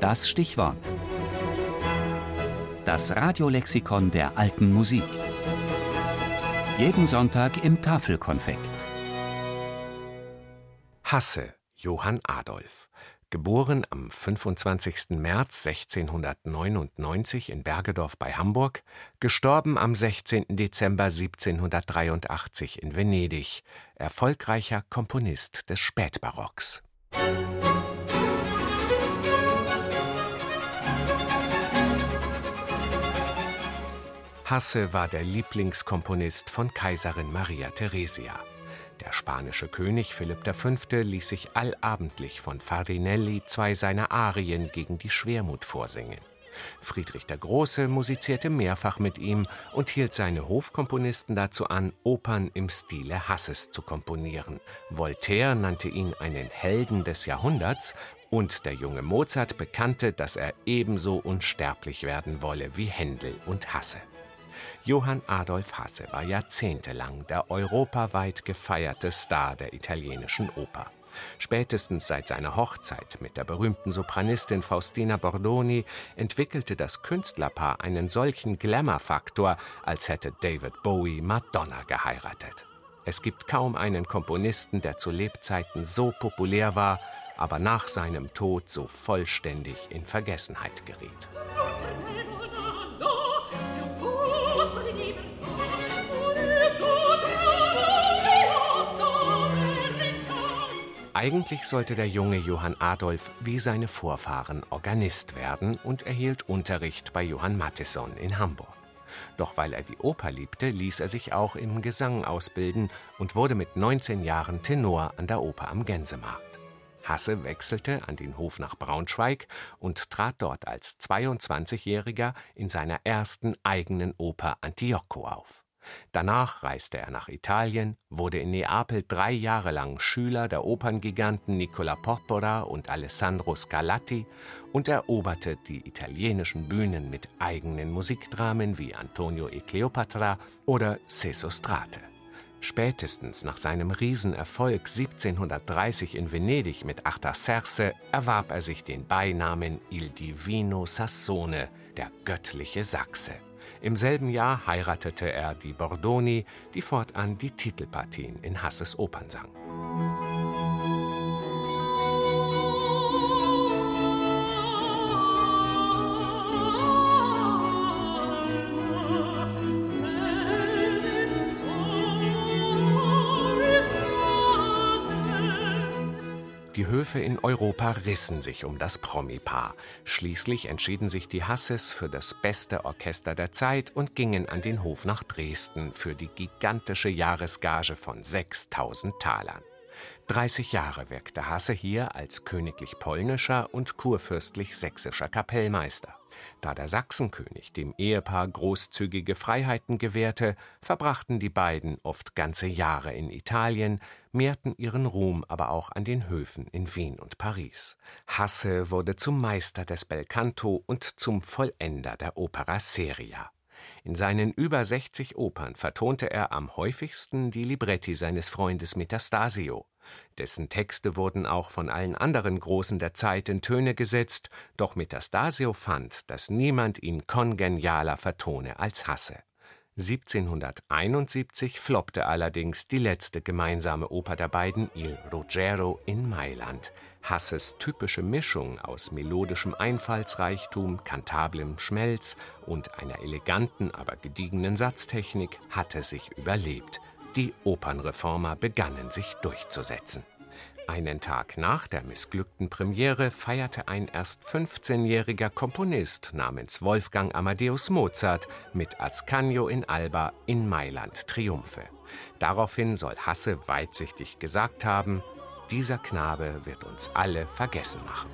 Das Stichwort. Das Radiolexikon der alten Musik. Jeden Sonntag im Tafelkonfekt. Hasse, Johann Adolf. Geboren am 25. März 1699 in Bergedorf bei Hamburg, gestorben am 16. Dezember 1783 in Venedig, erfolgreicher Komponist des Spätbarocks. Hasse war der Lieblingskomponist von Kaiserin Maria Theresia. Der spanische König Philipp V. ließ sich allabendlich von Farinelli zwei seiner Arien gegen die Schwermut vorsingen. Friedrich der Große musizierte mehrfach mit ihm und hielt seine Hofkomponisten dazu an, Opern im Stile Hasses zu komponieren. Voltaire nannte ihn einen Helden des Jahrhunderts und der junge Mozart bekannte, dass er ebenso unsterblich werden wolle wie Händel und Hasse. Johann Adolf Hasse war jahrzehntelang der europaweit gefeierte Star der italienischen Oper. Spätestens seit seiner Hochzeit mit der berühmten Sopranistin Faustina Bordoni entwickelte das Künstlerpaar einen solchen Glamour-Faktor, als hätte David Bowie Madonna geheiratet. Es gibt kaum einen Komponisten, der zu Lebzeiten so populär war, aber nach seinem Tod so vollständig in Vergessenheit geriet. Eigentlich sollte der junge Johann Adolf wie seine Vorfahren Organist werden und erhielt Unterricht bei Johann Mattheson in Hamburg. Doch weil er die Oper liebte, ließ er sich auch im Gesang ausbilden und wurde mit 19 Jahren Tenor an der Oper am Gänsemarkt. Hasse wechselte an den Hof nach Braunschweig und trat dort als 22-Jähriger in seiner ersten eigenen Oper Antioco auf. Danach reiste er nach Italien, wurde in Neapel drei Jahre lang Schüler der Operngiganten Nicola Porpora und Alessandro Scarlatti und eroberte die italienischen Bühnen mit eigenen Musikdramen wie Antonio e Cleopatra oder Sesostrate. Spätestens nach seinem Riesenerfolg 1730 in Venedig mit Artaserse erwarb er sich den Beinamen Il Divino Sassone, der göttliche Sachse. Im selben Jahr heiratete er die Bordoni, die fortan die Titelpartien in Hasses Opern sang. Die Höfe in Europa rissen sich um das Promi-Paar. Schließlich entschieden sich die Hasses für das beste Orchester der Zeit und gingen an den Hof nach Dresden für die gigantische Jahresgage von 6000 Talern. 30 Jahre wirkte Hasse hier als königlich polnischer und kurfürstlich sächsischer Kapellmeister. Da der Sachsenkönig dem Ehepaar großzügige Freiheiten gewährte, verbrachten die beiden oft ganze Jahre in Italien, mehrten ihren Ruhm aber auch an den Höfen in Wien und Paris. Hasse wurde zum Meister des Belcanto und zum Vollender der Opera seria. In seinen über 60 Opern vertonte er am häufigsten die Libretti seines Freundes Metastasio. Dessen Texte wurden auch von allen anderen Großen der Zeit in Töne gesetzt, doch Metastasio fand, dass niemand ihn kongenialer vertone als Hasse. 1771 floppte allerdings die letzte gemeinsame Oper der beiden, Il Ruggero in Mailand. Hasses typische Mischung aus melodischem Einfallsreichtum, kantablem Schmelz und einer eleganten, aber gediegenen Satztechnik hatte sich überlebt. Die Opernreformer begannen sich durchzusetzen. Einen Tag nach der missglückten Premiere feierte ein erst 15-jähriger Komponist namens Wolfgang Amadeus Mozart mit Ascanio in Alba in Mailand Triumphe. Daraufhin soll Hasse weitsichtig gesagt haben, dieser Knabe wird uns alle vergessen machen.